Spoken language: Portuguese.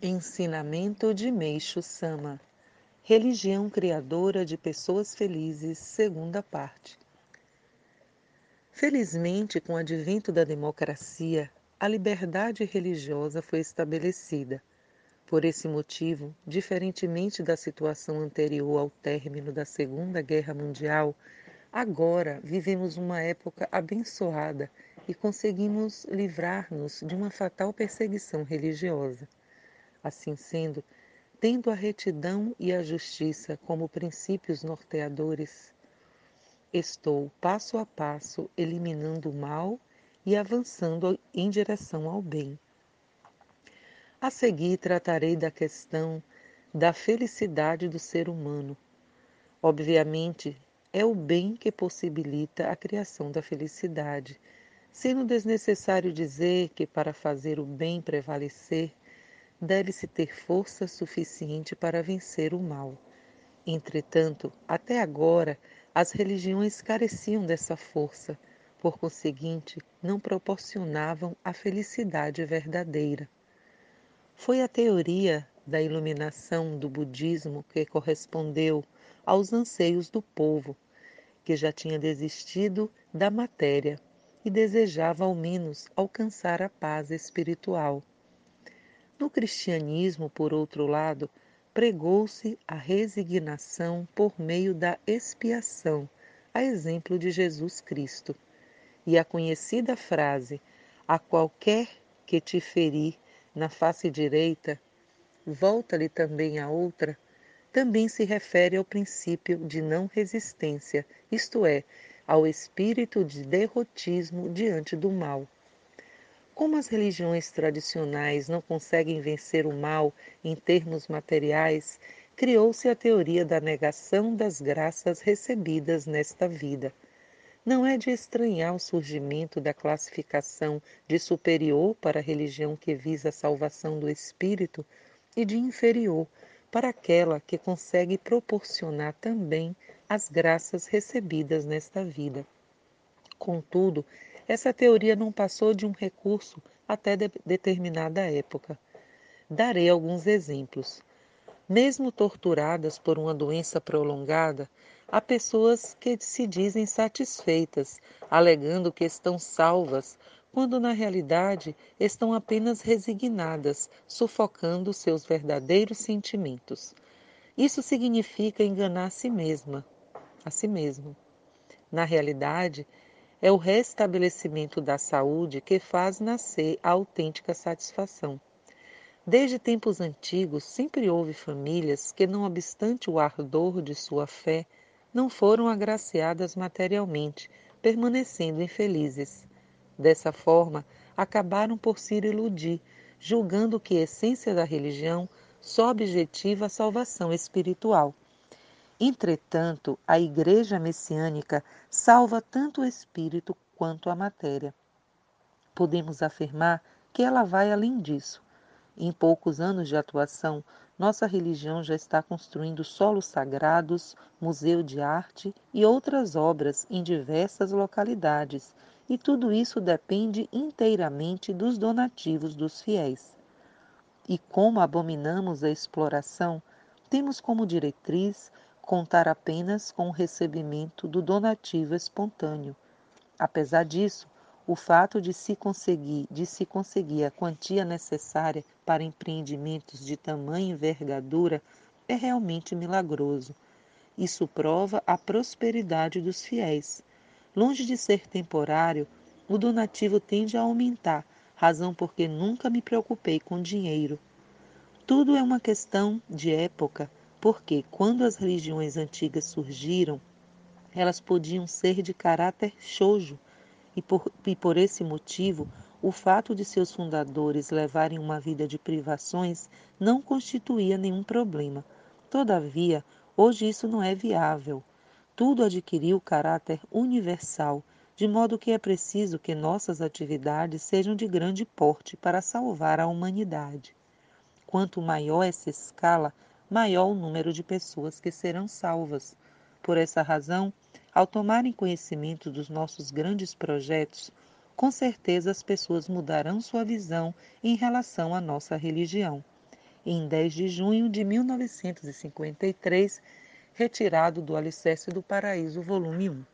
Ensinamento de Meixo Sama Religião criadora de pessoas felizes, segunda parte. Felizmente, com o advento da democracia, a liberdade religiosa foi estabelecida. Por esse motivo, diferentemente da situação anterior ao término da Segunda Guerra Mundial, agora vivemos uma época abençoada e conseguimos livrar-nos de uma fatal perseguição religiosa. Assim sendo, tendo a retidão e a justiça como princípios norteadores, estou passo a passo eliminando o mal e avançando em direção ao bem. A seguir tratarei da questão da felicidade do ser humano. Obviamente, é o bem que possibilita a criação da felicidade, sendo desnecessário dizer que para fazer o bem prevalecer, deve-se ter força suficiente para vencer o mal. Entretanto, até agora, as religiões careciam dessa força, por conseguinte, não proporcionavam a felicidade verdadeira. Foi a teoria da iluminação do budismo que correspondeu aos anseios do povo, que já tinha desistido da matéria e desejava ao menos alcançar a paz espiritual. No cristianismo, por outro lado, pregou-se a resignação por meio da expiação, a exemplo de Jesus Cristo. E a conhecida frase: A qualquer que te ferir, na face direita, volta-lhe também a outra, também se refere ao princípio de não resistência, isto é, ao espírito de derrotismo diante do mal. Como as religiões tradicionais não conseguem vencer o mal em termos materiais, criou-se a teoria da negação das graças recebidas nesta vida não é de estranhar o surgimento da classificação de superior para a religião que visa a salvação do espírito e de inferior para aquela que consegue proporcionar também as graças recebidas nesta vida. Contudo, essa teoria não passou de um recurso até de determinada época. Darei alguns exemplos. Mesmo torturadas por uma doença prolongada, há pessoas que se dizem satisfeitas, alegando que estão salvas, quando na realidade estão apenas resignadas, sufocando seus verdadeiros sentimentos. Isso significa enganar a si mesma, a si mesmo. Na realidade, é o restabelecimento da saúde que faz nascer a autêntica satisfação. Desde tempos antigos, sempre houve famílias que, não obstante o ardor de sua fé, não foram agraciadas materialmente, permanecendo infelizes. Dessa forma, acabaram por se iludir, julgando que a essência da religião só objetiva a salvação espiritual. Entretanto, a Igreja Messiânica salva tanto o espírito quanto a matéria. Podemos afirmar que ela vai além disso. Em poucos anos de atuação, nossa religião já está construindo solos sagrados, museu de arte e outras obras em diversas localidades, e tudo isso depende inteiramente dos donativos dos fiéis. E como abominamos a exploração, temos como diretriz contar apenas com o recebimento do donativo espontâneo. Apesar disso, o fato de se conseguir, de se conseguir a quantia necessária para empreendimentos de tamanha envergadura é realmente milagroso. Isso prova a prosperidade dos fiéis. Longe de ser temporário, o donativo tende a aumentar, razão porque nunca me preocupei com dinheiro. Tudo é uma questão de época, porque quando as religiões antigas surgiram, elas podiam ser de caráter chojo, e por, e por esse motivo, o fato de seus fundadores levarem uma vida de privações não constituía nenhum problema. Todavia, hoje isso não é viável. Tudo adquiriu caráter universal, de modo que é preciso que nossas atividades sejam de grande porte para salvar a humanidade. Quanto maior essa escala, maior o número de pessoas que serão salvas. Por essa razão, ao tomarem conhecimento dos nossos grandes projetos, com certeza as pessoas mudarão sua visão em relação à nossa religião. em 10 de junho de 1953, retirado do Alicerce do Paraíso, volume 1.